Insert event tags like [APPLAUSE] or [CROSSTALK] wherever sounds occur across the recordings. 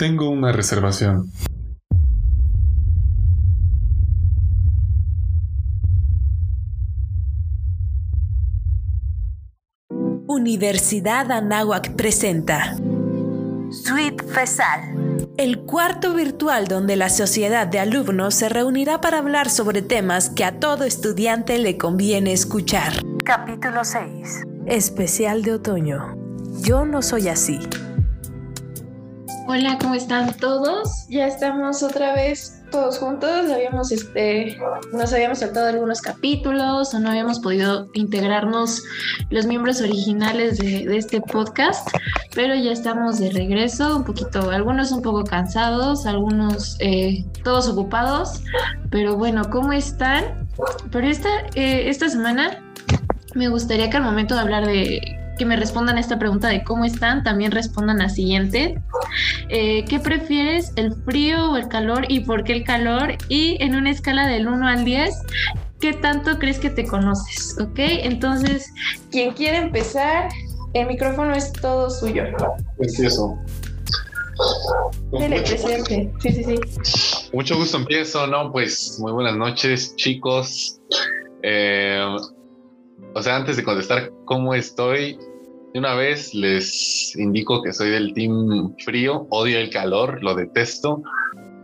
Tengo una reservación. Universidad Anáhuac presenta Suite FESAL, el cuarto virtual donde la sociedad de alumnos se reunirá para hablar sobre temas que a todo estudiante le conviene escuchar. Capítulo 6. Especial de otoño. Yo no soy así. Hola, ¿cómo están todos? Ya estamos otra vez todos juntos. Habíamos, este, nos habíamos saltado algunos capítulos o no habíamos podido integrarnos los miembros originales de, este podcast, pero ya estamos de regreso, un poquito, algunos un poco cansados, algunos eh, todos ocupados, pero bueno, ¿cómo están? Pero esta, eh, esta semana me gustaría que al momento de hablar de que me respondan esta pregunta de cómo están, también respondan la siguiente. Eh, ¿Qué prefieres, el frío o el calor y por qué el calor? Y en una escala del 1 al 10, ¿qué tanto crees que te conoces? ¿Ok? Entonces, quien quiere empezar, el micrófono es todo suyo. Empiezo. Dele, presente. Sí, sí, sí. Mucho gusto, empiezo, ¿no? Pues muy buenas noches, chicos. Eh, o sea, antes de contestar cómo estoy, de una vez les indico que soy del team frío, odio el calor, lo detesto.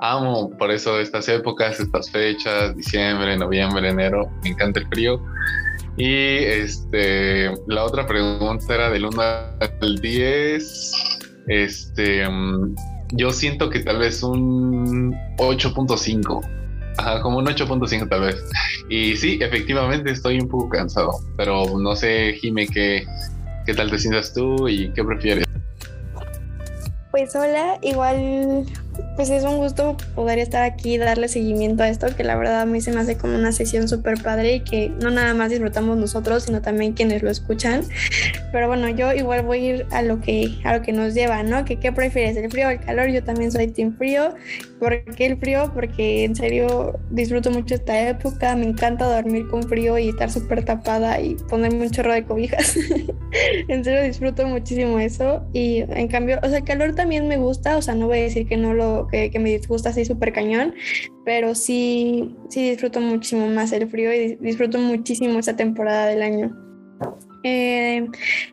Amo por eso estas épocas, estas fechas, diciembre, noviembre, enero, me encanta el frío. Y este, la otra pregunta era del 1 al 10. Este, mm, yo siento que tal vez un 8.5. Ajá, como un 8.5 tal vez. Y sí, efectivamente estoy un poco cansado, pero no sé, Jime, qué, ¿Qué tal te sientas tú y qué prefieres? Pues hola, igual pues es un gusto poder estar aquí y darle seguimiento a esto, que la verdad a mí se me hace como una sesión súper padre y que no nada más disfrutamos nosotros, sino también quienes lo escuchan. Pero bueno, yo igual voy a ir a lo que, a lo que nos lleva, ¿no? Que qué prefieres, el frío o el calor. Yo también soy team frío. ¿Por qué el frío? Porque en serio disfruto mucho esta época, me encanta dormir con frío y estar súper tapada y ponerme un chorro de cobijas. [LAUGHS] en serio disfruto muchísimo eso. Y en cambio, o sea, el calor también me gusta, o sea, no voy a decir que no lo que, me disgusta así súper cañón, pero sí, sí disfruto muchísimo más el frío y disfruto muchísimo esta temporada del año. Eh,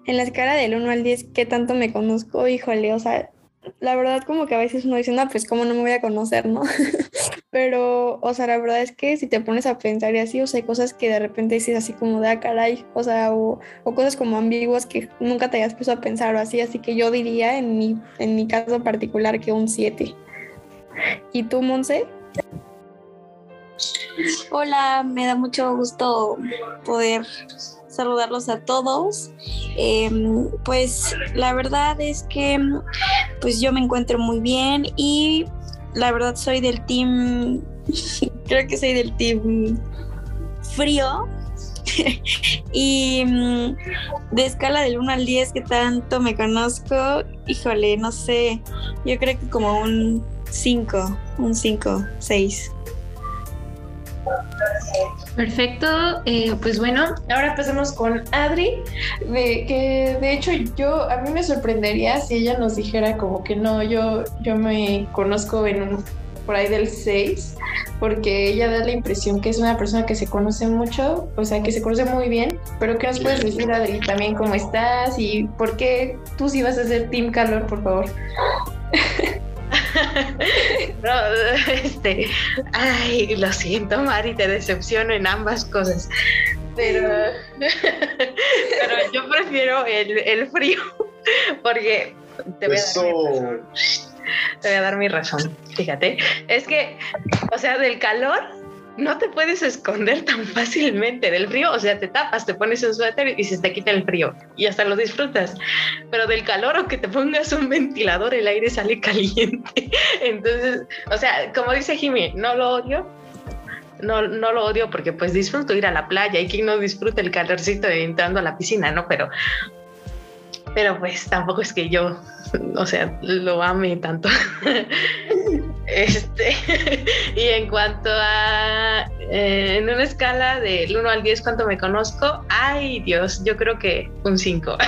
en la escala del 1 al 10, ¿qué tanto me conozco? Híjole, o sea, la verdad como que a veces uno dice, no, pues cómo no me voy a conocer, ¿no? [LAUGHS] Pero, o sea, la verdad es que si te pones a pensar y así, o sea, hay cosas que de repente dices así como de, ah, caray, o sea, o, cosas como ambiguas que nunca te hayas puesto a pensar o así, así que yo diría en mi, en mi caso particular que un 7. ¿Y tú, Monse? Hola, me da mucho gusto poder saludarlos a todos. Em, pues la verdad es que pues yo me encuentro muy bien y la verdad soy del team, [LAUGHS] creo que soy del team frío. [LAUGHS] y mm, de escala del 1 al 10 que tanto me conozco, híjole, no sé, yo creo que como un 5, un 5, 6. Perfecto, eh, pues bueno, ahora pasamos con Adri, de que de hecho yo, a mí me sorprendería si ella nos dijera como que no, yo, yo me conozco en un, por ahí del 6, porque ella da la impresión que es una persona que se conoce mucho, o sea, que se conoce muy bien, pero ¿qué nos puedes decir Adri también cómo estás y por qué tú sí vas a ser Team Calor, por favor? [LAUGHS] [LAUGHS] no, este, ay, lo siento, Mari, te decepciono en ambas cosas. Pero, [LAUGHS] pero yo prefiero el, el frío, porque te voy, te voy a dar mi razón. Fíjate, es que, o sea, del calor no te puedes esconder tan [LAUGHS] fácilmente del frío, o sea, te tapas, te pones un suéter y se te quita el frío y hasta lo disfrutas. Pero del calor, aunque te pongas un ventilador, el aire sale [LAUGHS] caliente. Entonces, o sea, como dice Jimmy, no lo odio. No, no lo odio porque pues disfruto ir a la playa y quien no disfruta el calorcito de entrando a la piscina, ¿no? Pero, pero pues tampoco es que yo, o sea, lo ame tanto. [LAUGHS] Este, [LAUGHS] y en cuanto a, eh, en una escala del 1 al 10, ¿cuánto me conozco? Ay, Dios, yo creo que un 5. [LAUGHS]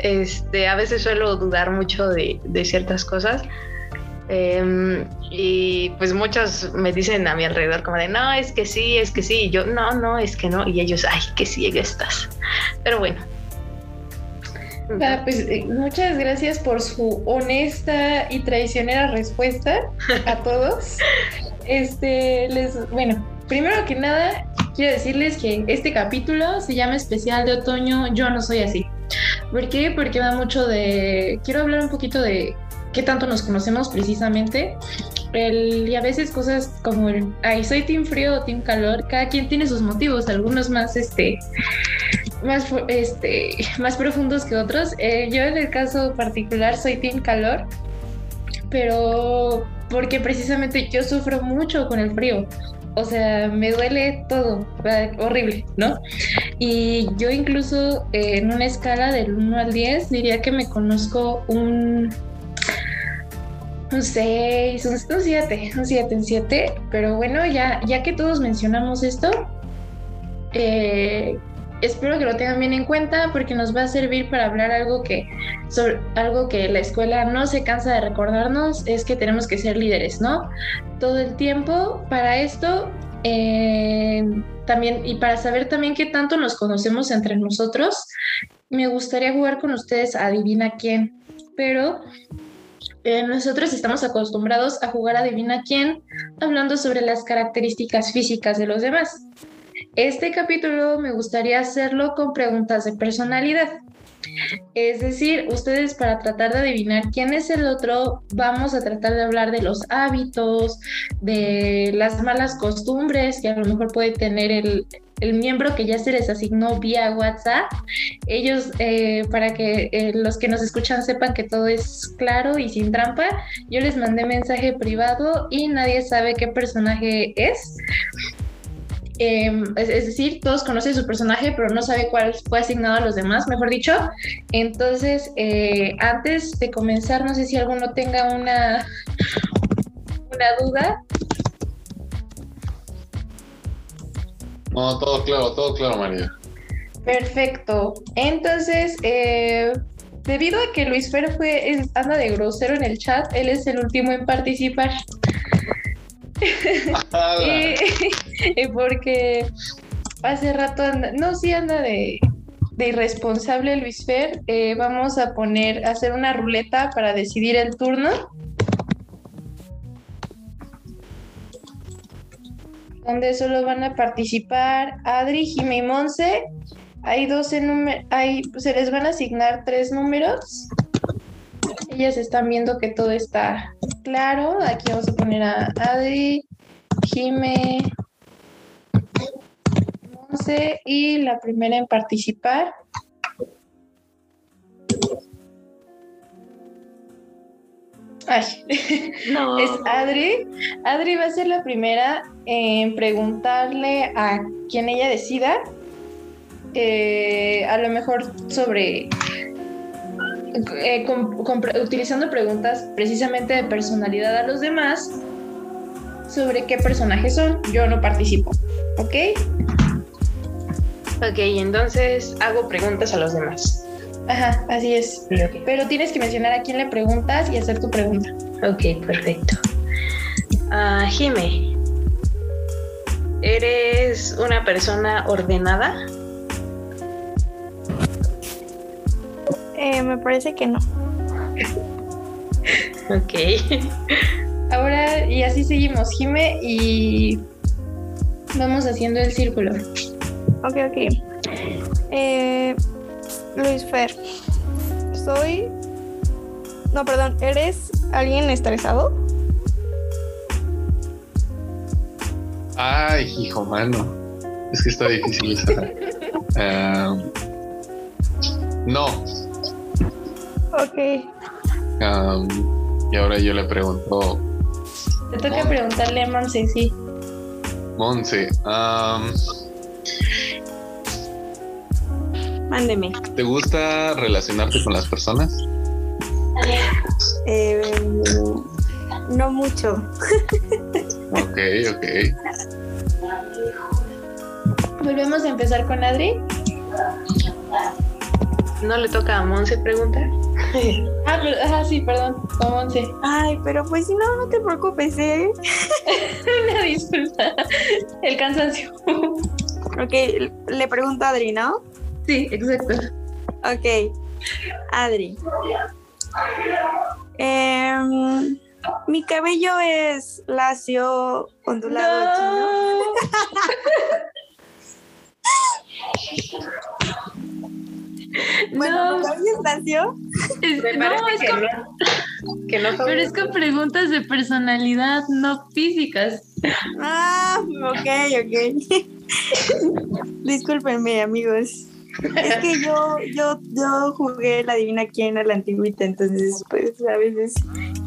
Este, a veces suelo dudar mucho de, de ciertas cosas, Em, y pues muchos me dicen a mi alrededor como de, no, es que sí, es que sí. Y yo, no, no, es que no. Y ellos, ay, que sí, estás. Pero bueno. Ah, pues eh, muchas gracias por su honesta y traicionera respuesta a [LAUGHS] todos. Este, les, bueno, primero que nada, quiero decirles que este capítulo se llama especial de otoño Yo no soy así. ¿Por qué? Porque va mucho de. Quiero hablar un poquito de qué tanto nos conocemos precisamente. El, y a veces cosas como el, ay, soy team frío o team calor, cada quien tiene sus motivos, algunos más, este, más, este, [LAUGHS] más profundos que otros. Eh, yo en el caso particular soy team calor, pero porque precisamente yo sufro mucho con el frío. O sea, me duele todo, horrible, ¿no? Y yo incluso eh, en una escala del 1 al 10 diría que me conozco un un 6, un 7, un 7, un 7. Pero bueno, ya, ya que todos mencionamos esto, eh, espero que lo tengan bien en cuenta porque nos va a servir para hablar algo que, algo que la escuela no se cansa de recordarnos, es que tenemos que ser líderes, ¿no? Todo el tiempo para esto. Eh, también y para saber también qué tanto nos conocemos entre nosotros, me gustaría jugar con ustedes adivina quién, pero eh, nosotros estamos acostumbrados a jugar a adivina quién, hablando sobre las características físicas de los demás. Este capítulo me gustaría hacerlo con preguntas de personalidad. Es decir, ustedes para tratar de adivinar quién es el otro, vamos a tratar de hablar de los hábitos, de las malas costumbres que a lo mejor puede tener el, el miembro que ya se les asignó vía WhatsApp. Ellos, eh, para que eh, los que nos escuchan sepan que todo es claro y sin trampa, yo les mandé mensaje privado y nadie sabe qué personaje es. Em, es, decir, todos conocen su personaje, pero no sabe cuál fue asignado a los demás, mejor dicho. Entonces, eh, antes de comenzar, no sé si alguno tenga una, una duda. No, todo claro, todo claro, María. Perfecto. Entonces, eh, debido a que Luis Fer fue, anda de grosero en el chat, él es el último en participar. [LAUGHS] [LAUGHS] y, [LAUGHS] porque hace rato anda, no, sí anda de, irresponsable Luis Fer. Eh, vamos a poner, a hacer una ruleta para decidir el turno. donde solo van a participar Adri, Jimmy y Monse. Hay 12 números, se les van a asignar tres números. Ellas están viendo que todo está claro. Aquí vamos a poner a Adri, Jime, Monse y la primera en participar. Ay, no. [LAUGHS] es Adri. Adri va a ser la primera en preguntarle a quien ella decida, eh, a lo mejor sobre, eh, utilizando preguntas precisamente de personalidad a los demás, sobre qué personajes son. Yo no participo, ¿ok? Ok, entonces hago preguntas a los demás. Ajá, así es. Pero tienes que mencionar a quién le preguntas y hacer tu pregunta. Ok, perfecto. Uh, Jime, ¿eres una persona ordenada? Eh, me parece que no. [LAUGHS] ok. Ahora, y así seguimos, Jime, y vamos haciendo el círculo. Ok, ok. Eh, Luis Fer, soy... No, perdón, ¿eres alguien estresado? Ay, hijo mano. Es que está difícil esa. Em, [LAUGHS] no. Ok. Em, y ahora yo le pregunto. Te toca preguntarle a Monse, sí. Monse. Um, Mándeme. ¿Te gusta relacionarte con las personas? Eh, no mucho. ok, ok. Volvemos a empezar con Adri. ¿No le toca a Monse preguntar? ah, Ah, pero- ajá, sí, perdón, con Monse. Ay, pero pues si no, no te preocupes, ¿eh? [LAUGHS] Una disculpa. El cansancio. Ok, le pregunto a Adri, ¿no? Sí, exacto. Ok, Adri. Em, mi cabello es lacio, ondulado, chino. [LAUGHS] Bueno, No. mi cabello es lacio. Es- Me no, es que con- no. Que no pero es con preguntas de personalidad, no físicas. Ah, ok, ok. [LAUGHS] Discúlpenme, amigos. Es que yo, yo, yo jugué la divina quién a la antigüita, entonces pues a veces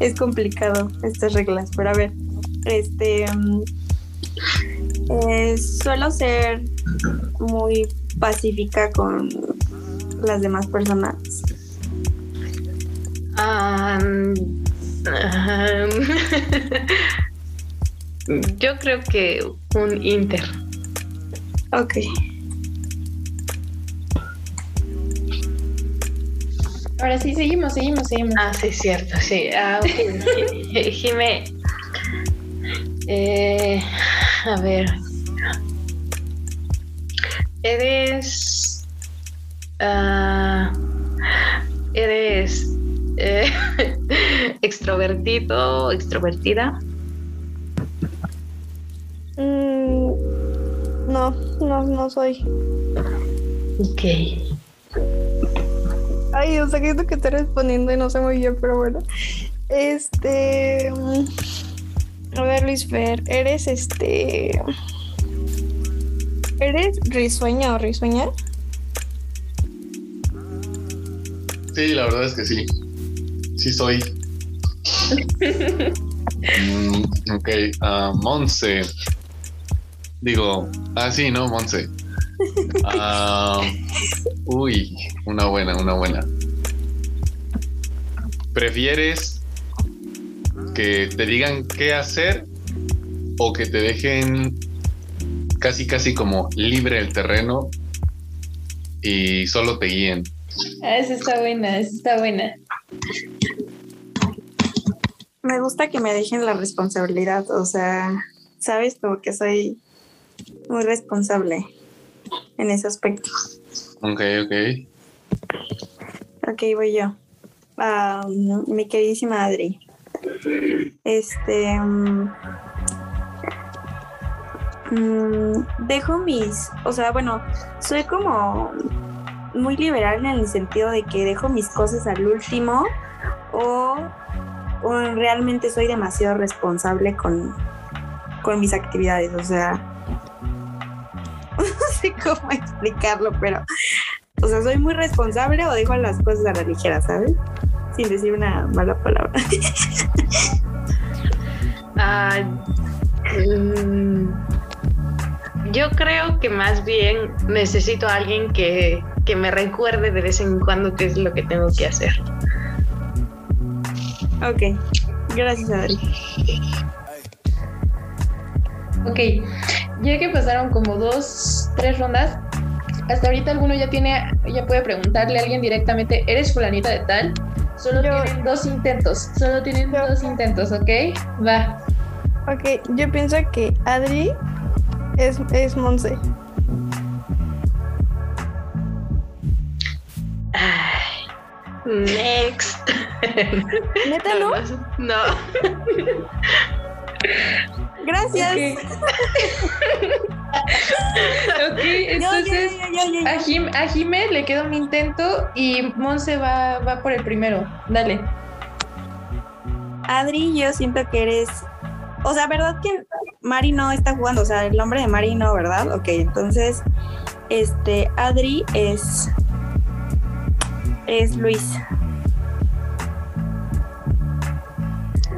es complicado estas reglas. Pero a ver, este mm, eh, suelo ser muy pacífica con las demás personas. [LAUGHS] Yo creo que un Inter. Ok. Ahora sí, seguimos, seguimos, seguimos. Ah, sí, cierto, sí. Ah, ok. [LAUGHS] Ji- Jime. Eh, a ver. Eres. ah, eres. eh, [LAUGHS] extrovertido, extrovertida. Mm, no, no, no soy. Ok. Ay, o sea, que siento que estoy respondiendo y no sé muy bien, pero bueno. Este. mm, A ver, Luis Fer, ¿eres este. ¿Eres risueña o risueña? Sí, la verdad es que sí. Sí soy. [LAUGHS] Mm, ok, ah, Monse. Digo, ah, sí, no, Monse. Ah, uy, una buena, una buena. ¿Prefieres que te digan qué hacer o que te dejen casi, casi como libre el terreno y solo te guíen? Ah, esa está buena, esa está buena. Me gusta que me dejen la responsabilidad, o sea, sabes, como que soy muy responsable en ese aspecto. Ok, ok. Ok, voy yo. Ah, mi queridísima Adri. Este. mm, mm, dejo mis. O sea, bueno, soy como muy liberal en el sentido de que dejo mis cosas al último o, o realmente soy demasiado responsable con, con mis actividades. O sea, sé cómo explicarlo, pero. O sea, soy muy responsable o dejo las cosas a la ligera, ¿sabes? Sin decir una mala palabra. [LAUGHS] Ah, mm, yo creo que más bien necesito a alguien que, que me recuerde de vez en cuando qué es lo que tengo que hacer. ok, gracias Adri. Ok, ya que pasaron como dos, tres rondas, hasta ahorita alguno ya tiene, ya puede preguntarle a alguien directamente, ¿eres fulanita de tal? Solo Yo. tienen dos intentos, solo tienen Yo. dos intentos, ¿ok? Va. Ok, yo pienso que Adri es, es Monse. Ay, next. ¿Neta [LAUGHS] no? No. Gracias. Ok, [LAUGHS] entonces a, Jim, a Jime le queda un intento y Monse va, va por el primero. Dale. Adri, yo siento que eres. O sea, ¿verdad que Mari no está jugando? O sea, el nombre de Mari no, ¿verdad? Ok, entonces, este, Adri es. Es Luis.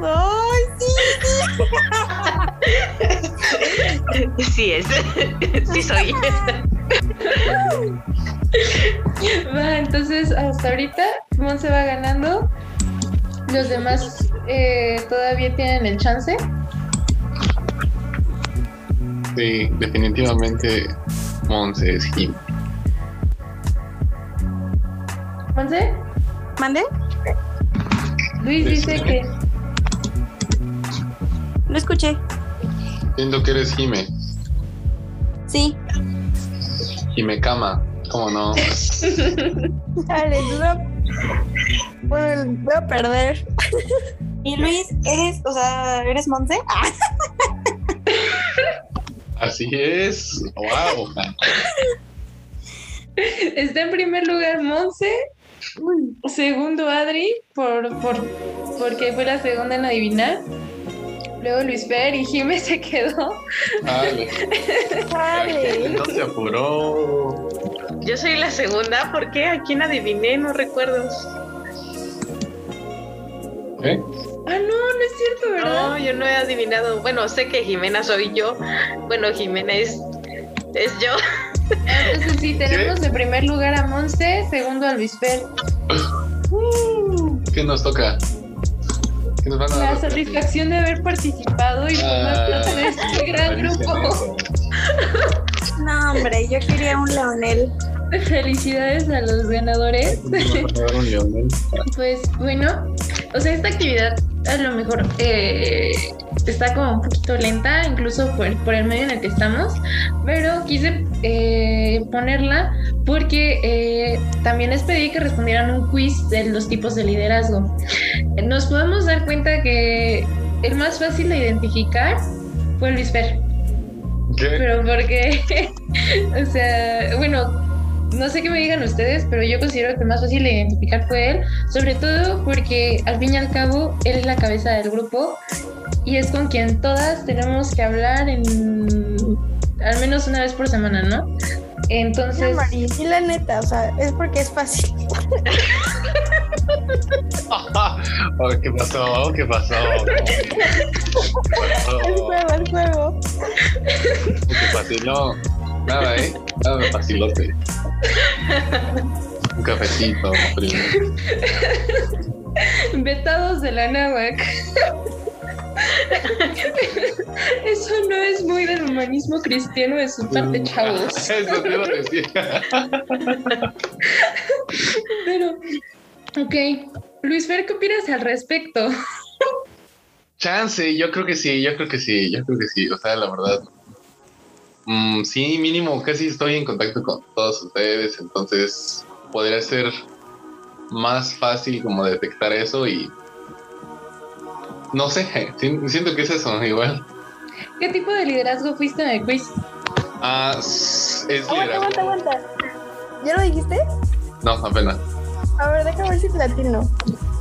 ¡Ay, sí! Sí [LAUGHS] [LAUGHS] es. [LAUGHS] Sí soy. Va, entonces hasta ahorita Monse va ganando. Los demás eh, todavía tienen el chance. Sí, definitivamente Monse es Jim. Monse, ¿Mande? Luis dice que. Lo escuché. Siento que eres Jime. Sí. Jime Cama. ¿Cómo no? [LAUGHS] Dale, yo voy a- bueno, voy a perder. Y Luis, eres, o sea, ¿eres Monse? [LAUGHS] Así es. Wow. Está en primer lugar Monse. Segundo Adri, por, por, porque fue la segunda en adivinar. Luego Luis Fer y Jimé se quedó. Dale. Dale. No se apuró. Yo soy la segunda, ¿por qué? ¿A quién adiviné? No recuerdo. ¿Eh? Ah, no, no es cierto, ¿verdad? No, yo no he adivinado. Bueno, sé que Jimena soy yo. Bueno, Jimena es, es yo. Entonces sí, tenemos en primer lugar a Monse, segundo a Luis Fer. ¿Qué nos toca? ¿Qué nos van a La dar? satisfacción de haber participado y formar Ah, parte de este gran grupo. No, hombre, yo quería un Leonel. Felicidades a los ganadores. Leonel. [LAUGHS] Pues bueno, o sea, esta actividad a lo mejor eh, está como un poquito lenta, incluso por, por el medio en el que estamos, pero quise eh, ponerla porque eh, también les pedí que respondieran un quiz de los tipos de liderazgo. Nos podemos dar cuenta que el más fácil de identificar fue Luis Fer. ¿Qué? Pero porque, [LAUGHS] o sea, bueno, no sé qué me digan ustedes, pero yo considero que el más fácil de identificar fue él, sobre todo porque al fin y al cabo él es la cabeza del grupo y es con quien todas tenemos que hablar en al menos una vez por semana, ¿no? No, Entonces, Mari, sí, la neta, o sea, es porque es fácil. [LAUGHS] Oh, ¿Qué pasó? ¿Qué pasó? ¿Qué Es juego, es juego. ¿Qué fácil? No, nada, ¿eh? Nada de facilote. Un cafecito, primero. [LAUGHS] vetados de la náhuac. [LAUGHS] Eso no es muy del humanismo cristiano de su parte, chavos. [LAUGHS] Eso te iba a decir. Pero, ok. Luis Fer, ¿qué opinas al respecto? Chance, yo creo que sí, yo creo que sí, yo creo que sí. O sea, la verdad. mm, sí, mínimo, casi estoy en contacto con todos ustedes, entonces podría ser más fácil como detectar eso y no sé, si- siento que es eso, igual. ¿Qué tipo de liderazgo fuiste en el quiz? Ah, es Aguanta, liderazgo. aguanta, aguanta. ¿Ya lo dijiste? No, apenas. A ver, déjame ver si platino.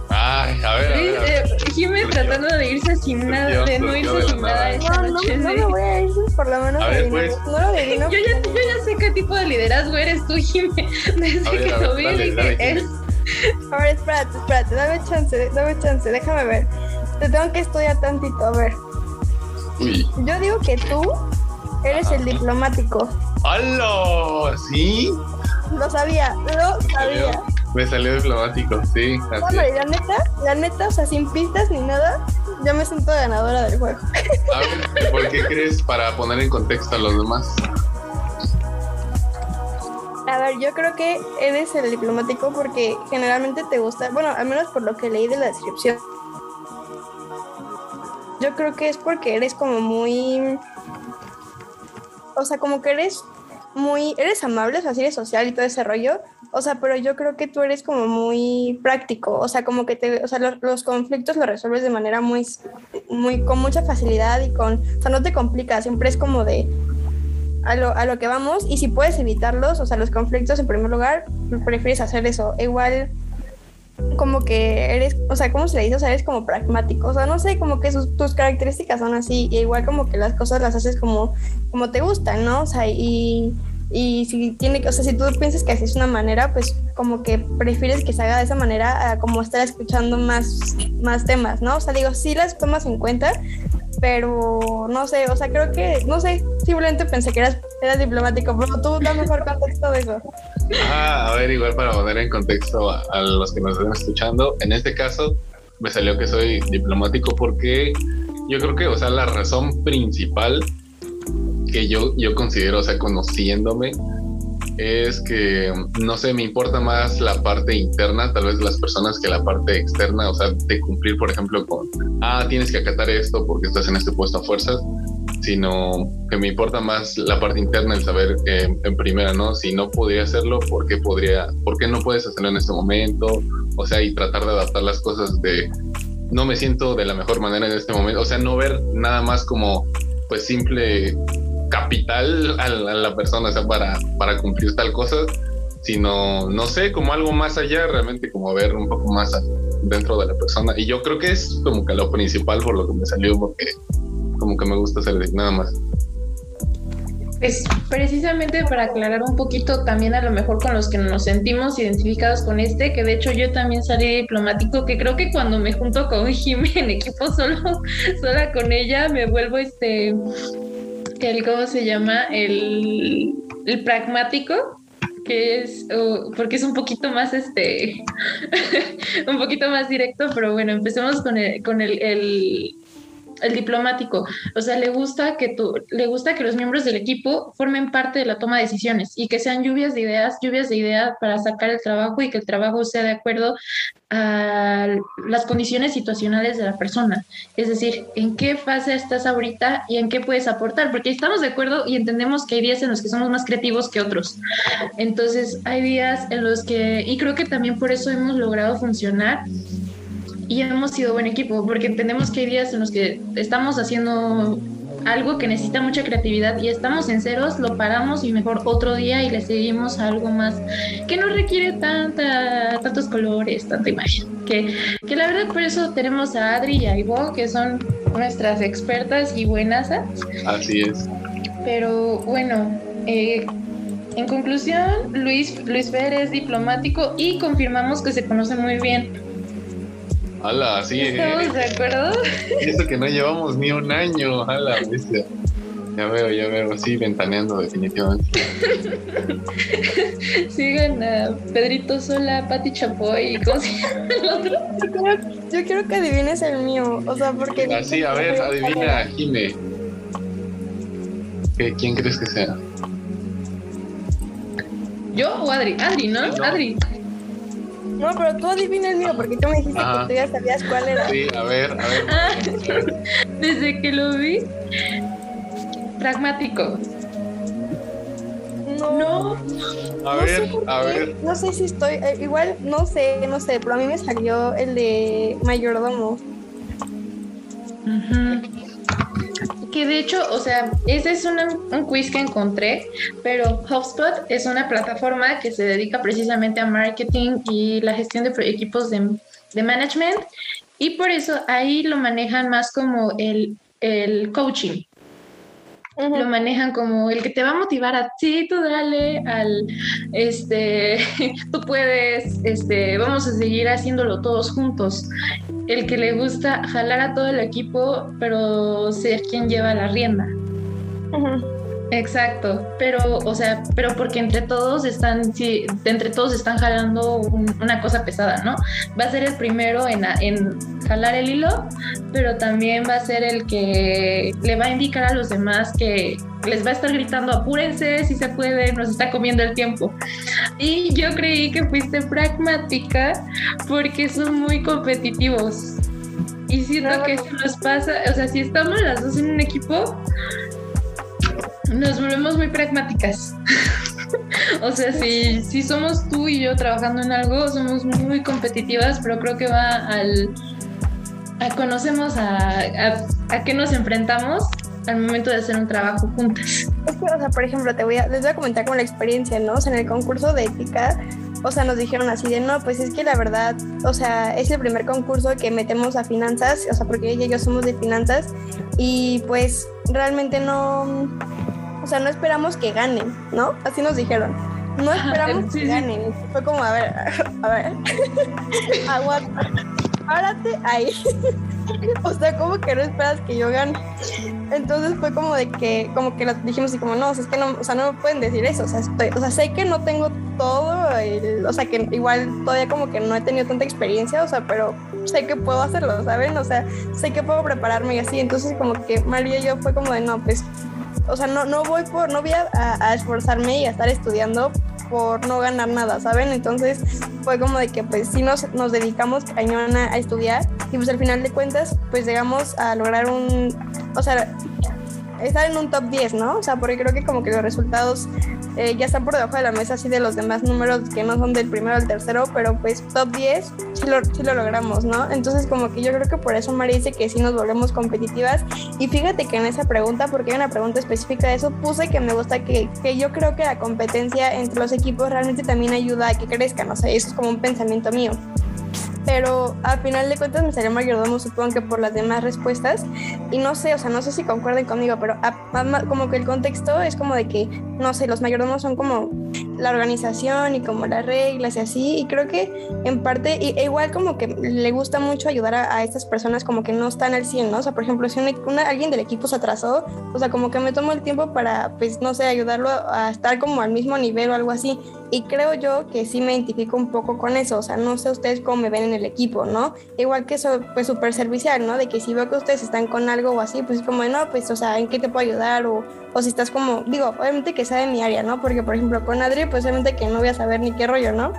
Ay, a ver, a ver. a ver. Eh, Jimmy tratando de irse sin nada, de no irse sin nada esta No, no, noche. no de- me voy a ir por lo menos A ver, pues. No lo adivino. Yo ya, yo ya sé qué tipo de liderazgo eres tú, Jimmy. [LAUGHS] Desde ver, que lo vi dije, es A ver, espérate, espérate, dame chance, dame chance, déjame ver. Te tengo que estudiar tantito, a ver. Uy. Yo digo que tú eres el diplomático. ¡Halo! ¿Sí? Lo sabía, lo sabía. Me salió diplomático, sí. Así. la neta, la neta, o sea, sin pistas ni nada, yo me siento ganadora del juego. [LAUGHS] A ver, ¿por qué crees para poner en contexto a los demás? A ver, yo creo que eres el diplomático porque generalmente te gusta, bueno, al menos por lo que leí de la descripción. Yo creo que es porque eres como muy, o sea, como que eres muy, eres amable, o sea, sí eres social y todo ese rollo, o sea, pero yo creo que tú eres como muy práctico, o sea, como que te, o sea, los, los conflictos los resuelves de manera muy, muy, con mucha facilidad y con, o sea, no te complica, siempre es como de, a lo, a lo que vamos y si puedes evitarlos, o sea, los conflictos en primer lugar, prefieres hacer eso. Igual como que eres, o sea, ¿cómo se le dice? O sea, eres como pragmático, o sea, no sé, como que sus, tus características son así, y igual como que las cosas las haces como, como te gustan, ¿no? O sea, y, y si tiene, o sea, si tú piensas que así es una manera, pues como que prefieres que se haga de esa manera a como estar escuchando más, más temas, ¿no? O sea, digo, sí las tomas en cuenta, pero no sé, o sea, creo que, no sé, simplemente pensé que eras, eras diplomático, pero tú da mejor contexto de eso. A ver, igual para poner en contexto a, a los que nos están escuchando, en este caso me salió que soy diplomático porque yo creo que, o sea, la razón principal que yo, yo considero, o sea, conociéndome, es que, no sé, me importa más la parte interna, tal vez las personas, que la parte externa, o sea, de cumplir, por ejemplo, con, ah, tienes que acatar esto porque estás en este puesto a fuerzas, sino que me importa más la parte interna, el saber eh, en primera, ¿no? Si no podría hacerlo, ¿por qué podría, por qué no puedes hacerlo en este momento? O sea, y tratar de adaptar las cosas de, no me siento de la mejor manera en este momento, o sea, no ver nada más como, pues, simple capital a la, persona, o sea, para, para cumplir tal cosa, sino, no sé, como algo más allá, realmente como ver un poco más dentro de la persona. Y yo creo que es como que lo principal por lo que me salió, porque como que me gusta hacer nada más. Pues precisamente para aclarar un poquito también a lo mejor con los que nos sentimos identificados con este, que de hecho yo también salí diplomático, que creo que cuando me junto con Jimmy en equipo solo, [LAUGHS] sola con ella, me vuelvo este el, ¿cómo se llama? El, pragmático, que es, porque es un poquito más, este, [LAUGHS] un poquito más directo, pero bueno, empecemos con el, con el, el diplomático, o sea, le gusta que tú, le gusta que los miembros del equipo formen parte de la toma de decisiones y que sean lluvias de ideas, lluvias de ideas para sacar el trabajo y que el trabajo sea de acuerdo a las condiciones situacionales de la persona. Es decir, en qué fase estás ahorita y en qué puedes aportar, porque estamos de acuerdo y entendemos que hay días en los que somos más creativos que otros. Entonces, hay días en los que, y creo que también por eso hemos logrado funcionar y hemos sido buen equipo, porque entendemos que hay días en los que estamos haciendo algo que necesita mucha creatividad y estamos en ceros, lo paramos y mejor otro día y le seguimos a algo más que no requiere tanta, tantos colores, tanta imagen. Que, que la verdad por eso tenemos a Adri y a Ivo, que son nuestras expertas y buenas. Así es. Pero bueno, eh, en conclusión, Luis, Luis Fer es diplomático y confirmamos que se conoce muy bien Hala, sí. ¿Estamos de acuerdo? [LAUGHS] Y eso que no llevamos ni un año, hala, bestia. Ya veo, ya veo, sí, ventaneando definitivamente. [LAUGHS] Sigan a Pedrito Sola, Pati Chapoy, ¿cómo se llama el otro? Yo quiero, que adivines el mío, o sea, porque... Así, ah, a ver, adivina, Jime. ¿Quién crees que sea? ¿Yo o Adri? Adri, ¿no? Adri. No, pero tú adivina el mío, porque tú me dijiste que tú ya sabías cuál era. Sí, a ver, a ver. Ah, [LAUGHS] desde que lo vi, pragmático. No. A ver, a ver. No sé si estoy. Eh, igual, no sé, no sé, pero a mí me salió el de mayordomo. Que de hecho, o sea, ese es un quiz que encontré, pero HubSpot es una plataforma que se dedica precisamente a marketing y la gestión de equipos de, de management y por eso ahí lo manejan más como el, el coaching. Lo manejan como el que te va a motivar a ti, tú dale al, este, [LAUGHS] tú puedes, este, vamos a seguir haciéndolo todos juntos. El que le gusta jalar a todo el equipo, pero ser quien lleva la rienda. Exacto, pero, o sea, pero porque entre todos están, sí, entre todos están jalando una cosa pesada, ¿no? Va a ser el primero en, en, jalar el hilo, pero también va a ser el que le va a indicar a los demás que les va a estar gritando, apúrense si se puede, nos está comiendo el tiempo. Y yo creí que fuiste pragmática porque son muy competitivos. Y siento que eso nos pasa, o sea, si estamos las dos en un equipo, nos volvemos muy pragmáticas. [LAUGHS] o sea, si, si somos tú y yo trabajando en algo, somos muy competitivas, pero creo que va al... A conocemos a, a, qué nos enfrentamos al momento de hacer un trabajo juntas. Es que, o sea, por ejemplo, te voy a, les voy a comentar con la experiencia, ¿no? O sea, en el concurso de ética, o sea, nos dijeron así de, no, pues es que la verdad, o sea, es el primer concurso que metemos a finanzas, o sea, porque ella y yo somos de finanzas, y pues realmente no, o sea, no esperamos que ganen, ¿no? Así nos dijeron. No esperamos que ganen. Fue como, a ver, a ver, [LAUGHS] aguanta, párate ahí. [LAUGHS] o sea, como que no esperas que yo gane. Entonces fue como de que, como que dijimos así como, no, o sea, es que no, o sea, no me pueden decir eso, o sea, estoy, o sea, sé que no tengo todo, o sea, que igual todavía como que no he tenido tanta experiencia, o sea, pero sé que puedo hacerlo, ¿saben? O sea, sé que puedo prepararme y así, entonces como que María y yo fue como de, no, pues o sea, no, no voy por, no voy a, esforzarme y a estar estudiando por no ganar nada, ¿saben? Entonces fue como de que pues sí nos, nos dedicamos cañón a estudiar y pues al final de cuentas pues llegamos a lograr un, o sea, estar en un top 10, ¿no? O sea, porque creo que como que los resultados eh, ya están por debajo de la mesa, así de los demás números que no son del primero al tercero, pero pues top 10 sí lo, sí lo logramos, ¿no? Entonces como que yo creo que por eso María dice que sí nos volvemos competitivas. Y fíjate que en esa pregunta, porque hay una pregunta específica de eso, puse que me gusta que, que yo creo que la competencia entre los equipos realmente también ayuda a que crezcan, o sea, eso es como un pensamiento mío pero al final de cuentas me salió mayordomo, supongo que por las demás respuestas. Y no sé, o sea, no sé si concuerden conmigo, pero a, a, como que el contexto es como de que, no sé, los mayordomos son como la organización y como las reglas y así. Y creo que en parte, y, e igual como que le gusta mucho ayudar a, a, estas personas como que no están al 100, ¿no? O sea, por ejemplo, si una, una, alguien del equipo se atrasó, o sea, como que me tomo el tiempo para, pues, no sé, ayudarlo a, a estar como al mismo nivel o algo así. Y creo yo que sí me identifico un poco con eso, o sea, no sé ustedes cómo me ven en el equipo, ¿no? Igual que eso, pues súper servicial, ¿no? De que si veo que ustedes están con algo o así, pues como, no, pues, o sea, ¿en qué te puedo ayudar? O, o si estás como, digo, obviamente que sea de mi área, ¿no? Porque, por ejemplo, con Adri, pues obviamente que no voy a saber ni qué rollo, ¿no?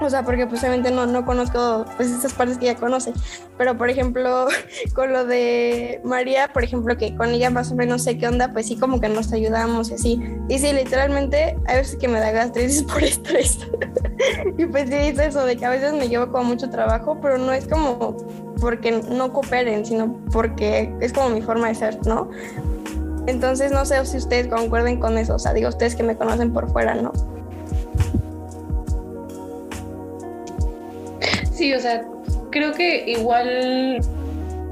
O sea, porque pues obviamente no, no conozco pues estas partes que ella conoce. Pero por ejemplo, [LAUGHS] con lo de María, por ejemplo, que con ella más o menos sé qué onda, pues sí como que nos ayudamos y así. Y sí, literalmente, a veces que me da gastritis [LAUGHS] por estrés. y pues sí, dice eso, de que a veces me llevo como mucho trabajo, pero no es como porque no cooperen, sino porque es como mi forma de ser, ¿no? Entonces no sé si ustedes concuerden con eso, o sea, digo ustedes que me conocen por fuera, ¿no? Sí, o sea, creo que igual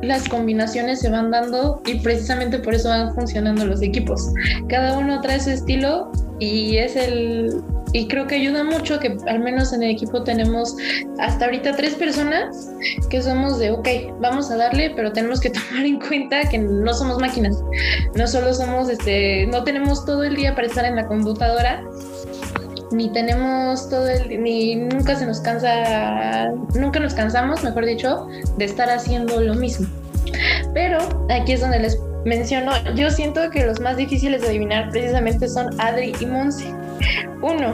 las combinaciones se van dando y precisamente por eso van funcionando los equipos. Cada uno trae su estilo y es el y creo que ayuda mucho que al menos en el equipo tenemos hasta ahorita tres personas que somos de, ok, vamos a darle, pero tenemos que [LAUGHS] tomar en cuenta que no somos máquinas, no solo somos, este, no tenemos todo el día para estar en la computadora, ni tenemos todo el, ni nunca se nos cansa, nunca nos cansamos, mejor dicho, de estar haciendo lo mismo. Pero aquí es donde les menciono, yo siento que los más difíciles de adivinar precisamente son Adri y Monse. Uno,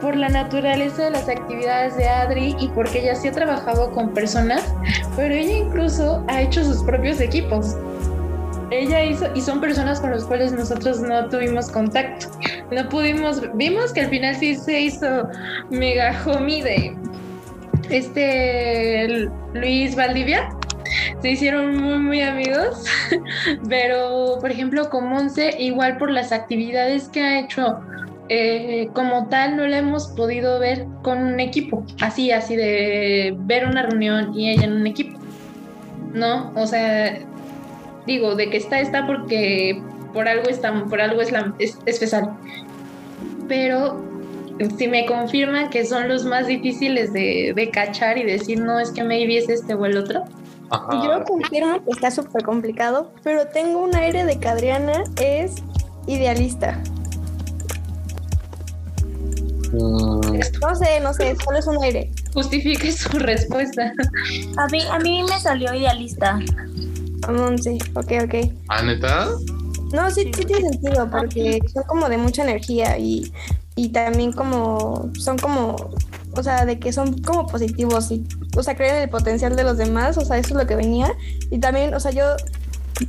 por la naturaleza de las actividades de Adri y porque ella sí ha trabajado con personas, pero ella incluso ha hecho sus propios equipos. Ella hizo, y son personas con las cuales nosotros no tuvimos contacto. No pudimos, vimos que al final sí se hizo mega homie de este Luis Valdivia. Se hicieron muy, muy amigos, [LAUGHS] pero por ejemplo con Monse, igual por las actividades que ha hecho eh, como tal no la hemos podido ver con un equipo, así, así de ver una reunión y ella en un equipo. ¿No? O sea, digo, de que está, está porque por algo está, por algo es, la, es, es especial. Pero si me confirman que son los más difíciles de, de cachar y decir, no, es que maybe es este o el otro. Ajá. Yo confirmo que está súper complicado, pero tengo un aire de que Adriana es idealista. Mm, No sé, no sé, solo es un aire. Justifique su [LAUGHS] respuesta. A mí, a mí me salió idealista. Once, ok, ok. ¿Ah, neta? No, sí, sí tiene sentido, porque son como de mucha energía y, y también como, son como, o sea, de que son como positivos y, o sea, creen en el potencial de los demás, o sea, eso es lo que venía. Y también, o sea, yo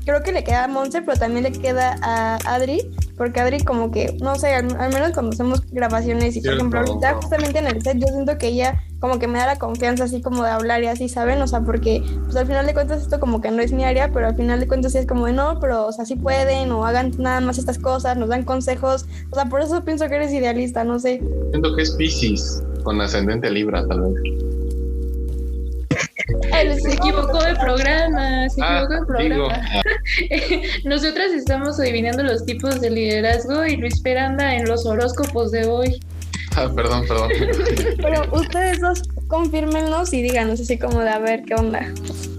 creo que le queda a Monse, pero también le queda a Adri, porque Adri como que, no sé, al, al menos cuando hacemos grabaciones y por ejemplo ahorita justamente en el set yo siento que ella como que me da la confianza así como de hablar y así, ¿saben? O sea, porque pues al final de cuentas esto como que no es mi área, pero al final de cuentas sí es como de no, pero o sea, sí pueden o hagan nada más estas cosas, nos dan consejos, o sea, por eso pienso que eres idealista, no sé. Siento que es Pisces, con ascendente Libra, tal vez. Se equivocó de programa, se Ah, equivocó de digo, programa. [LAUGHS] Nosotras estamos adivinando los tipos de liderazgo y Luis Pera anda en los horóscopos de hoy. ah, perdón, perdón. [LAUGHS] Pero ustedes dos confírmenlos y díganos así como de a ver qué onda.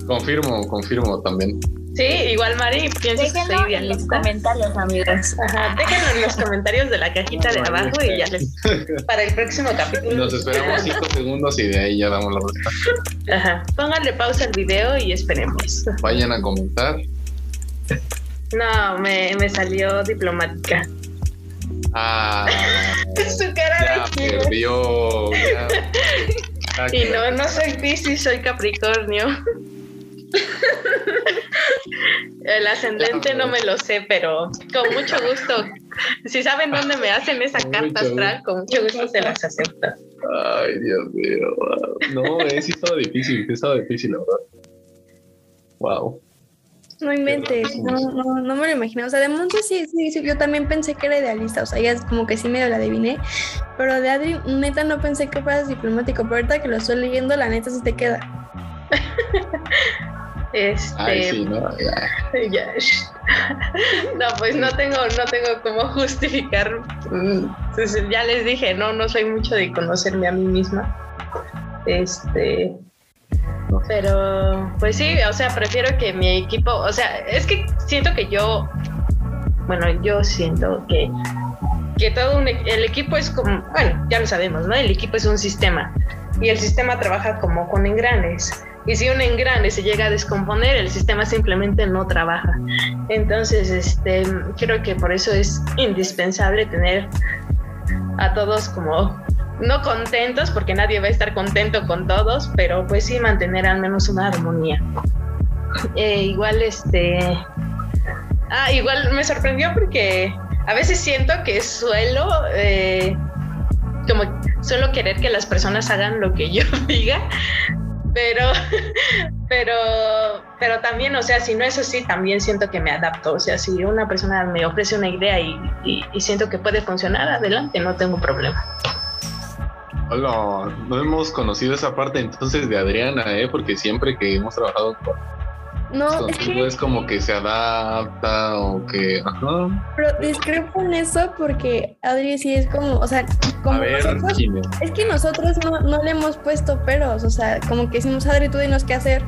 confirmo, confirmo también. Sí, igual Mari, pienso que soy Déjenlo en los idealista. comentarios, amigos. Ajá, déjenlo en los comentarios de la cajita de abajo y ya les. [LAUGHS] Para el próximo capítulo. Nos esperamos cinco [LAUGHS] segundos y de ahí ya damos la respuesta. Ajá. Pónganle pausa al video y esperemos. Vayan a comentar. No, me, me salió diplomática. Ah, [LAUGHS] Su cara ya de perdió. ya. Y no, no soy Piscis, soy Capricornio. El ascendente no me lo sé, pero con mucho gusto. Si saben dónde me hacen esa Con carta astral, con mucho gusto se las acepto. Ay, Dios mío. wow. No, eh, sí estaba difícil, sí estaba difícil, la verdad. Wow. No inventes, no, no, no me lo imaginé. O sea, de Monse sí, sí, sí, yo también pensé que era idealista, o sea, ya es como que sí medio la adiviné, pero de Adri, neta, no pensé que fueras diplomático, pero ahorita que lo estoy leyendo, la neta sí te queda. [LAUGHS] Este, Ay, sí, no. [LAUGHS] Ya. ya. [LAUGHS] No, pues no tengo, no tengo cómo [LAUGHS] justificar. Mm, pues, ya les dije, no, no soy mucho de conocerme a mí misma. Este, pero, pues sí, o sea, prefiero que mi equipo, o sea, es que siento que yo, bueno, yo siento que que todo un, e- el equipo es como, bueno, ya lo sabemos, ¿no? El equipo es un sistema y el sistema trabaja como con engranes. Y si un engrane se llega a descomponer, el sistema simplemente no trabaja. Entonces, este, creo que por eso es indispensable tener a todos como no contentos, porque nadie va a estar contento con todos, pero pues sí mantener al menos una armonía. Eh, igual, este, ah, igual me sorprendió porque a veces siento que suelo eh, como suelo querer que las personas hagan lo que yo [LAUGHS] diga pero [LAUGHS] pero pero también o sea si no es así también siento que me adapto o sea si una persona me ofrece una idea y, y- y siento que puede funcionar adelante no tengo problema Hola, no hemos conocido esa parte entonces de Adriana, ¿eh? Porque siempre que hemos trabajado con, No, es contigo que, es como que se adapta o que... Ajá. pero discrepo en eso porque Adri sí es como, o sea, como A ver, nosotros, Jimé. es que nosotros no, no le hemos puesto peros, o sea, como que decimos, Adri, tú dinos qué hacer.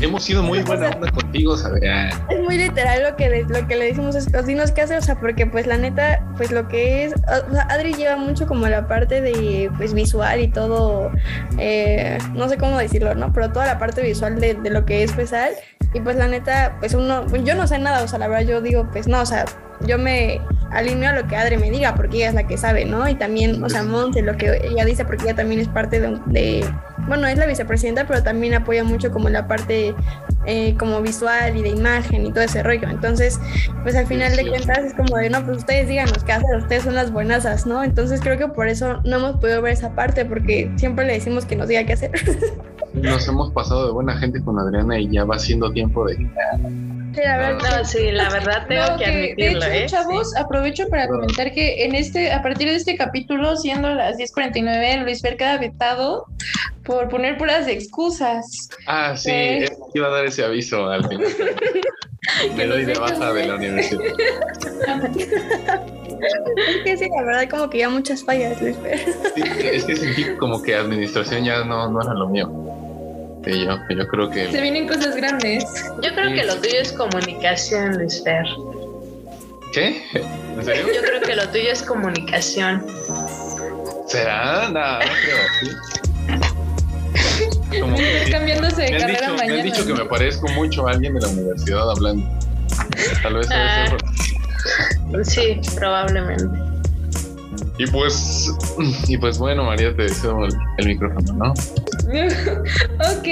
Hemos sido muy [LAUGHS] buena onda contigo, ¿sabes? Es muy literal lo que le, lo que le decimos es, "Os dinos qué hacer, o sea, porque pues la neta, pues lo que es, o sea, Adri lleva mucho como la parte de, pues visual y todo, eh, no sé cómo decirlo, ¿no? Pero toda la parte visual de, de lo que es pesar, y pues la neta, pues uno, yo no sé nada, o sea, la verdad yo digo, pues no, o sea, yo me alineo a lo que Adri me diga, porque ella es la que sabe, ¿no? Y también, o sea, Monte, lo que ella dice, porque ella también es parte de, de bueno, es la vicepresidenta, pero también apoya mucho como la parte eh, como visual y de imagen y todo ese rollo. Entonces, pues al final de cuentas es como de, no, pues ustedes díganos qué hacer, ustedes son las buenasas, ¿no? Entonces creo que por eso no hemos podido ver esa parte, porque siempre le decimos que nos diga qué hacer. [LAUGHS] Nos hemos pasado de buena gente con Adriana y ya va siendo tiempo de... Sí, la verdad no sí la verdad tengo No, que que, de admitirlo hecho, ¿eh? chavos, aprovecho para comentar que en este, a partir de este capítulo, siendo las 10:49, Luis Fer queda vetado por poner puras excusas. Ah, sí, Eh. iba a dar ese aviso al final. [LAUGHS] Me doy de baja de la universidad. [LAUGHS] es que sí, la verdad como que ya muchas fallas, Luis Fer. Sí, es que sentí como que administración ya no, no era lo mío. Y yo, yo creo Se que... vienen cosas grandes. yo creo que lo tuyo es comunicación Luis Fer ¿Qué? ¿En serio? yo creo que lo tuyo es comunicación ¿Será? No, no creo. ¿sí? Como que. Cambiándose de Me han, carrera dicho, me mañana. han dicho que me parezco mucho a alguien de la universidad hablando. Tal vez Ah. sí probablemente Y pues, y pues bueno, María, te deseo el, el micrófono, ¿no? [LAUGHS] ok.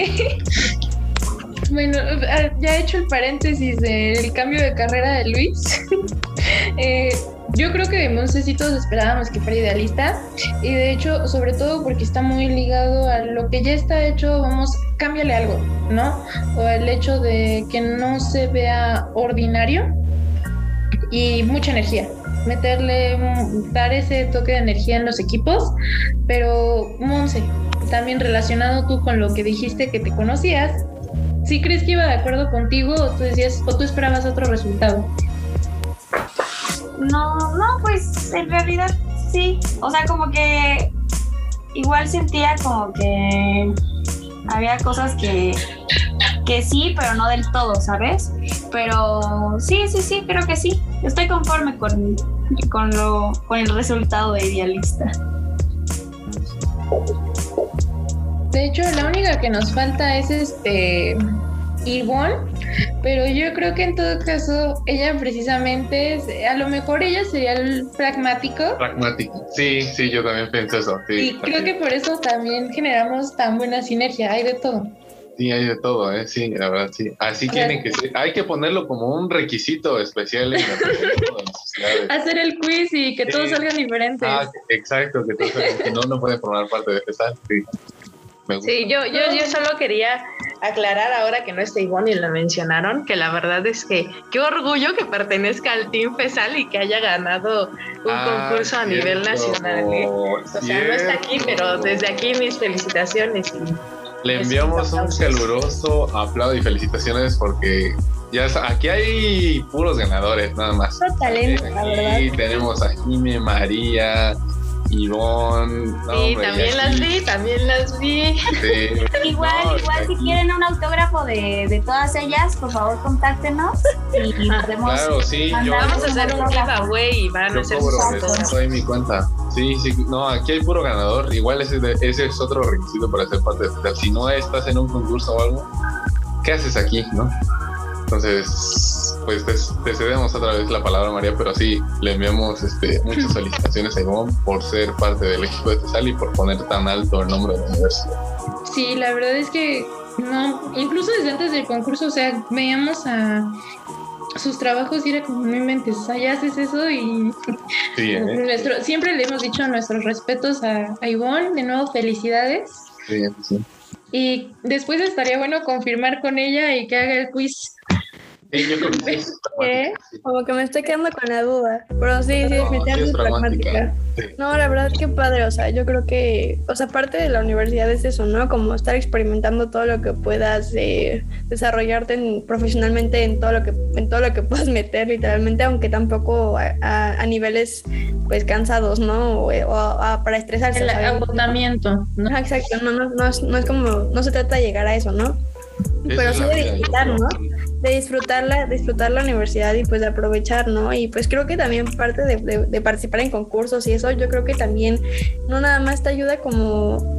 Bueno, ah, ya he hecho el paréntesis del cambio de carrera de Luis. [LAUGHS] Eh, yo creo que sé si todos esperábamos que fuera idealista y de hecho, sobre todo porque está muy ligado a lo que ya está hecho, vamos, cámbiale algo, ¿no? O el hecho de que no se vea ordinario y mucha energía. Meterle, mm, dar ese toque de energía en los equipos, pero Monse, también relacionado tú con lo que dijiste que te conocías, si crees que iba de acuerdo contigo o tú decías o tú esperabas otro resultado. No, no, pues en realidad sí. O sea, como que igual sentía como que había cosas que, que sí, pero no del todo, ¿sabes? Pero sí, sí, sí, creo que sí. Estoy conforme con, con, lo, con el resultado de idealista. De hecho, la única que nos falta es este Ivonne, pero yo creo que en todo caso ella precisamente es, a lo mejor ella sería el pragmático. Pragmático. Sí, sí, yo también pienso eso. Sí, y creo que por eso también generamos tan buena sinergia, hay de todo. Sí, hay de todo, ¿eh? Sí, la verdad, sí. Así tiene que ser. Hay que ponerlo como un requisito especial en la Hacer el quiz y que todos salgan diferentes. Ah, exacto, que todos salgan, que no, no pueden formar parte de FESAL. Sí. Sí, yo, yo, yo solo quería aclarar ahora que no está Ivonne y lo mencionaron, que la verdad es que qué orgullo que pertenezca al Team FESAL y que haya ganado un ah, concurso a nivel nacional. ¿eh? O sea, no está aquí, pero desde aquí mis felicitaciones. Le enviamos un caluroso aplauso y felicitaciones porque ya aquí hay puros ganadores, nada más. talento, la verdad. tenemos a Jime, María, Ivonne. sí, también las vi, también las vi. [LAUGHS] igual, igual si quieren un autógrafo de, de, todas ellas, por favor contáctenos y [LAUGHS] podemos. Claro, sí, yo, vamos a hacer un giveaway y van a hacer cobro, mi cuenta. Sí, sí, no, aquí hay puro ganador. Igual ese, ese es otro requisito para ser parte de Si no estás en un concurso o algo, ¿qué haces aquí, no? Entonces, pues te, cedemos otra vez la palabra, María, pero sí, le enviamos este, muchas [LAUGHS] felicitaciones a Ivonne por ser parte del equipo de TESAL y por poner tan alto el nombre de la universidad. Sí, la verdad es que no, incluso desde antes del concurso, o sea, veíamos a sus trabajos y era como mi mente, o sea, ya haces eso y [LAUGHS] ¿eh? nuestro, siempre le hemos dicho nuestros respetos a, a Ivonne, de nuevo felicidades. Sí, sí. Y después estaría bueno confirmar con ella y que haga el quiz [LAUGHS] Como que me estoy quedando con la duda. Pero sí, sí, definitivamente es pragmática. No, la verdad que padre. O sea, yo creo que, o sea, parte de la universidad es eso, ¿no? Como estar experimentando todo lo que puedas, eh, desarrollarte profesionalmente en todo lo que, en todo lo que puedas meter, literalmente, aunque tampoco a, niveles, pues, cansados, ¿no? O, para estresarse. El agotamiento. ¿no? exacto. No, no, no, es, no es como, no se trata de llegar a eso, ¿no? Pero sí de disfrutar, ¿no? De disfrutar la, disfrutar la universidad y pues de aprovechar, ¿no? Y pues creo que también parte de, de participar en concursos y eso, yo creo que también no nada más te ayuda como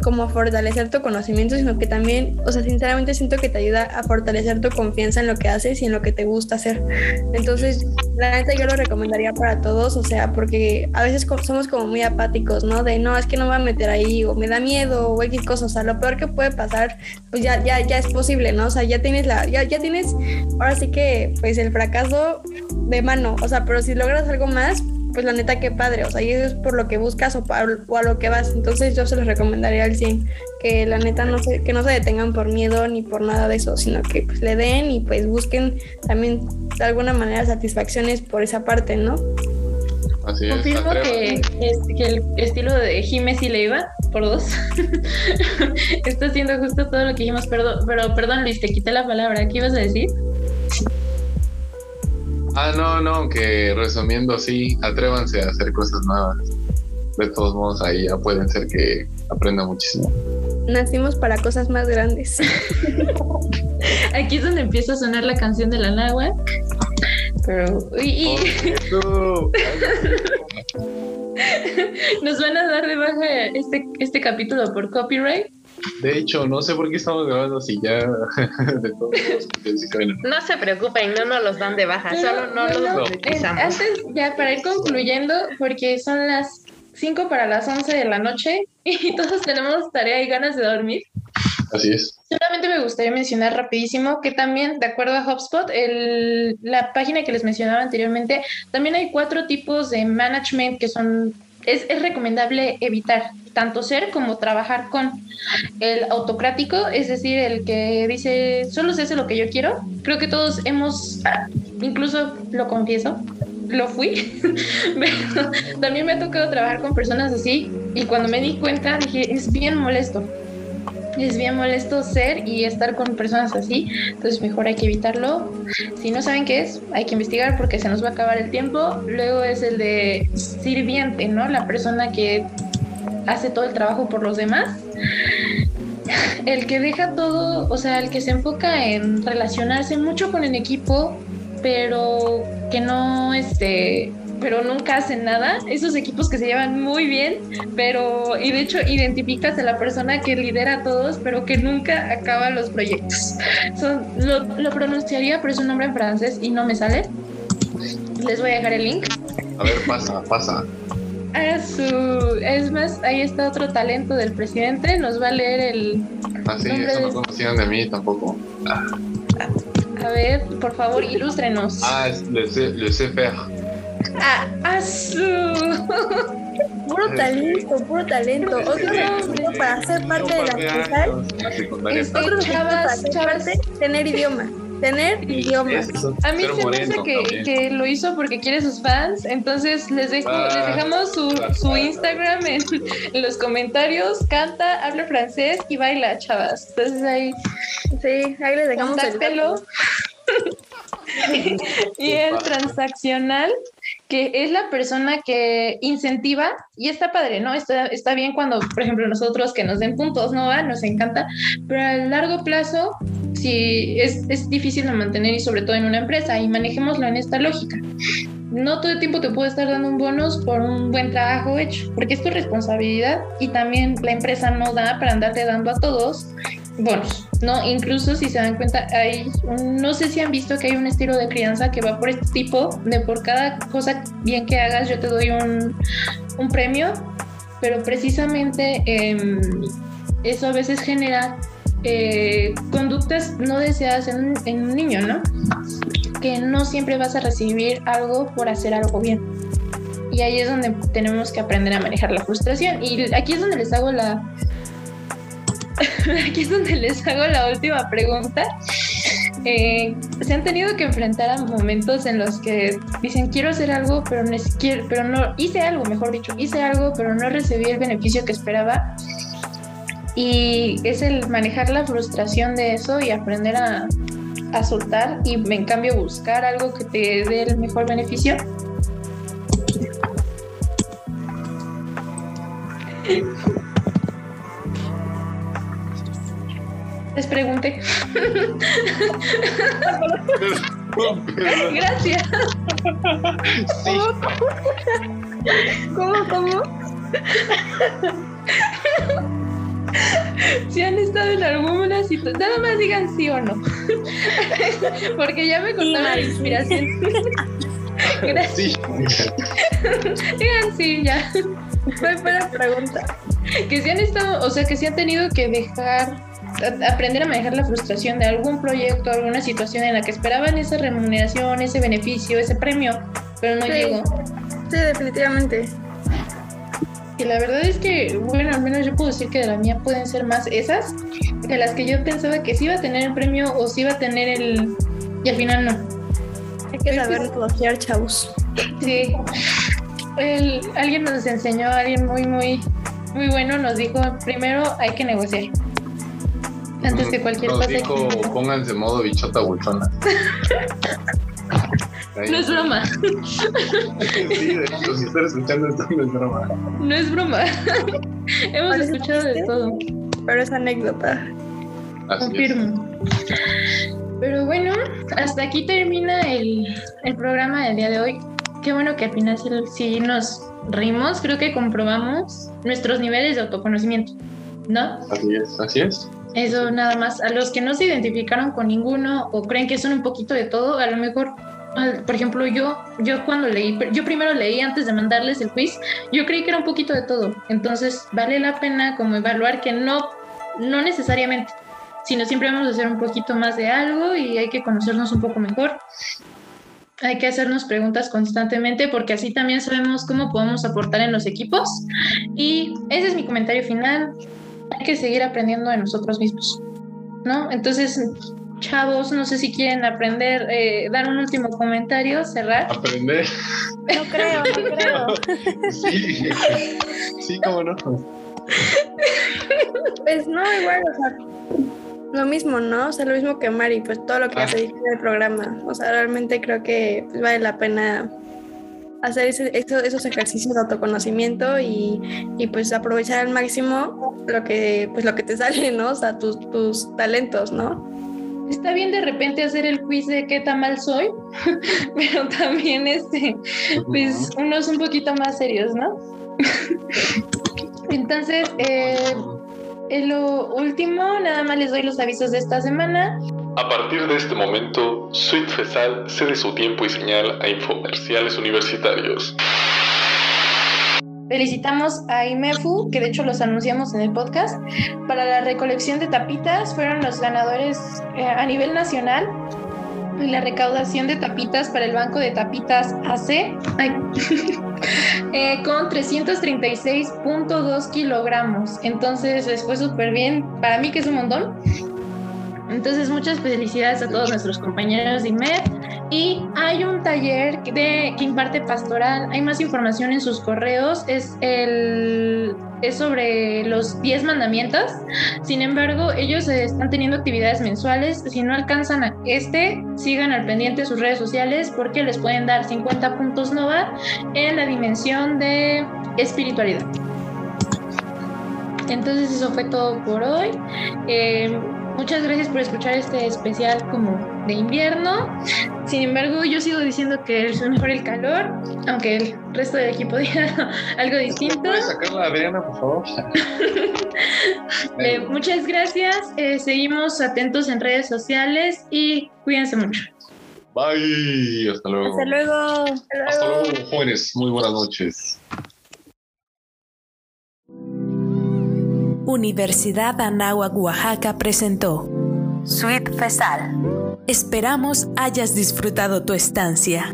como a fortalecer tu conocimiento, sino que también, o sea, sinceramente siento que te ayuda a fortalecer tu confianza en lo que haces y en lo que te gusta hacer. Entonces, la neta yo lo recomendaría para todos, o sea, porque a veces somos como muy apáticos, ¿no? De no, es que no me voy a meter ahí, o me da miedo, o X cosas, o sea, lo peor que puede pasar, pues ya, ya, ya es posible, ¿no? O sea, ya tienes la, ya, ya tienes, ahora sí que, pues el fracaso de mano, o sea, pero si logras algo más, pues la neta qué padre, o sea, y eso es por lo que buscas o, a lo que vas. Entonces yo se los recomendaría al 100 que la neta no se, que no se detengan por miedo ni por nada de eso, sino que pues le den y pues busquen también de alguna manera satisfacciones por esa parte, ¿no? Así es. Confirmo que, que, el estilo de Jiménez y Leiva, por dos, [LAUGHS] está haciendo justo todo lo que dijimos, pero, pero perdón Luis, te quité la palabra, ¿qué ibas a decir? Ah, no, no, que resumiendo, sí, atrévanse a hacer cosas nuevas. De todos modos, ahí ya pueden ser que aprenda muchísimo. Nacimos para cosas más grandes. [LAUGHS] Aquí es donde empieza a sonar la canción de la Nahua. Pero. Y, [LAUGHS] Nos van a dar de baja este, este capítulo por copyright. De hecho, no sé por qué estamos grabando así ya [LAUGHS] de todos No se preocupen, no nos los dan de baja, solo no, los monetizamos. Antes, ya para ir concluyendo, porque son las 5 para las 11 de la noche [LAUGHS] y todos tenemos tarea y ganas de dormir. Así es. Solamente me gustaría mencionar rapidísimo que también, de acuerdo a HubSpot, el, la página que les mencionaba anteriormente, también hay cuatro tipos de management que son es, es, recomendable evitar tanto ser como trabajar con el autocrático, es decir, el que dice solo se hace lo que yo quiero. Creo que todos hemos, incluso lo confieso, lo fui, [LAUGHS] también me ha tocado trabajar con personas así y cuando me di cuenta dije, es bien molesto. Es bien molesto ser y estar con personas así, entonces mejor hay que evitarlo. Si no saben qué es, hay que investigar porque se nos va a acabar el tiempo. Luego es el de sirviente, ¿no? La persona que hace todo el trabajo por los demás. [LAUGHS] El que deja todo, o sea, el que se enfoca en relacionarse mucho con el equipo, pero que no, este, pero nunca hacen nada. Esos equipos que se llevan muy bien, pero, y de hecho identificas a la persona que lidera a todos, pero que nunca acaba los proyectos. Son, lo, lo pronunciaría, pero es un nombre en francés y no me sale. Les voy a dejar el link. A ver, pasa, pasa. A su, es más, ahí está otro talento del presidente. Nos va a leer el. Ah, sí, nombre eso no conocían de mí tampoco. Ah, A ver, por favor, ilústrenos. ah, es le le faire. Ah, a su. [LAUGHS] Puro talento, puro talento. Otro requisito para ser parte de la secundaria. Este, otro chavas, chavas. tener idioma. Tener idioma. A mí se me hace que, que lo hizo porque quiere sus fans, entonces les, dejo, Ah, les dejamos su, su. Instagram en, en [LAUGHS] los comentarios. Canta, habla francés y baila, chavas. Entonces ahí, Sí, ahí les dejamos el dato. [LAUGHS] y el transaccional, que es la persona que incentiva, y está padre, ¿no? Está, está bien cuando, por ejemplo, nosotros que nos den puntos, ¿no? va? Nos encanta, pero a largo plazo, sí, es, es difícil de mantener y sobre todo en una empresa, y manejémoslo en esta lógica. No todo el tiempo te puede estar dando un bonus por un buen trabajo hecho, porque es tu responsabilidad y también la empresa no da para andarte dando a todos bonos, ¿no? Incluso si se dan cuenta, hay, no sé si han visto que hay un estilo de crianza que va por este tipo, de por cada cosa bien que hagas yo te doy un, un premio, pero precisamente em, eso a veces genera eh, conductas no deseadas en en un niño, ¿no? Que no siempre vas a recibir algo por hacer algo bien. Y ahí es donde tenemos que aprender a manejar la frustración. Y aquí es donde les hago la, [LAUGHS] aquí es donde les hago la última pregunta. Eh, se han tenido que enfrentar a momentos en los que dicen quiero hacer algo, pero no, quiero- pero no hice algo, mejor dicho, hice algo, pero no recibí el beneficio que esperaba. Y es el manejar la frustración de eso y aprender a, a soltar y en cambio buscar algo que te dé el mejor beneficio. Les pregunté. Gracias. Sí, ¿Cómo, cómo? Si han estado en alguna situación, nada más digan sí o no. Porque ya me contaron la inspiración. Gracias. sí. Digan sí, ya. Fue la pregunta. Que si han estado, o sea, que si han tenido que dejar, aprender a manejar la frustración de algún proyecto, alguna situación en la que esperaban esa remuneración, ese beneficio, ese premio, pero no Sí. llegó. Sí, definitivamente. Y la verdad es que, bueno, al menos yo puedo decir que de la mía pueden ser más esas, de las que yo pensaba que sí iba a tener el premio o sí iba a tener el... Y al final no. Hay que saber negociar, chavos. Sí. El- alguien nos enseñó, alguien muy, muy, muy bueno nos dijo, primero hay que negociar. Antes que cualquier Nos cosa. que dijo, negociar. pónganse modo bichota buchona. [LAUGHS] No es broma, [LAUGHS] Sí, de hecho, si están escuchando esto, no es broma. no es broma. [LAUGHS] Hemos Parece escuchado de chiste. todo. Pero es anécdota. Así es. Confirmo. Pero bueno, hasta aquí termina el, el programa del día de hoy. Qué bueno que al final sí, sí nos rimos. Creo que comprobamos nuestros niveles de autoconocimiento, ¿no? Así es, así es. Eso nada más. A los que no se identificaron con ninguno o creen que son un poquito de todo, a lo mejor, por ejemplo, yo, yo cuando leí, yo primero leí antes de mandarles el quiz, yo creí que era un poquito de todo. Entonces vale la pena como evaluar que no, no necesariamente, sino siempre vamos a hacer un poquito más de algo y hay que conocernos un poco mejor. Hay que hacernos preguntas constantemente porque así también sabemos cómo podemos aportar en los equipos. Y ese es mi comentario final hay que seguir aprendiendo de nosotros mismos, ¿no? Entonces, chavos, no sé si quieren aprender, eh, dar un último comentario, cerrar. Aprender. No creo, no creo. Sí, sí, cómo no. Pues no, igual, o sea, lo mismo, ¿no? O sea, lo mismo que Mari, pues todo lo que Ah. hace en el programa. O sea, realmente creo que pues, vale la pena hacer ese- esos ejercicios de autoconocimiento y, y, pues aprovechar al máximo lo que, pues lo que te [LAUGHS] sale, ¿no? O sea, tus, tus talentos, ¿no? está bien de repente hacer el quiz de qué tan mal soy, [LAUGHS] pero también este, pues unos un poquito más serios, ¿no? Entonces, eh, en lo último, nada más les doy los avisos de esta semana. A partir de este momento, Sweet Fesal cede su tiempo y señal a infomerciales universitarios. Felicitamos a IMEFU, que de hecho los anunciamos en el podcast. Para la recolección de tapitas fueron los ganadores eh, a nivel nacional. Y la recaudación de tapitas para el Banco de Tapitas AC [LAUGHS] eh, con 336.2 kilogramos. Entonces les fue súper bien. Para mí que es un montón. Entonces, muchas felicidades a todos nuestros compañeros de IMED. Y hay un taller de, que imparte pastoral. Hay más información en sus correos. Es, el, es sobre los 10 mandamientos. Sin embargo, ellos están teniendo actividades mensuales. Si no alcanzan a este, sigan al pendiente sus redes sociales porque les pueden dar 50 puntos NOVA en la dimensión de espiritualidad. Entonces eso fue todo por hoy. Eh, Muchas gracias por escuchar este especial como de invierno. Sin embargo, yo sigo diciendo que es mejor el calor, aunque el resto del equipo [LAUGHS] diga algo distinto. ¿Puedes sacarla, Adriana, por favor? [LAUGHS] eh, muchas gracias. Eh, seguimos atentos en redes sociales y cuídense mucho. Bye. Hasta luego. Hasta luego. Hasta luego, jóvenes. Muy buenas noches. Universidad Anáhuac Oaxaca presentó Sweet Fesal. Esperamos hayas disfrutado tu estancia.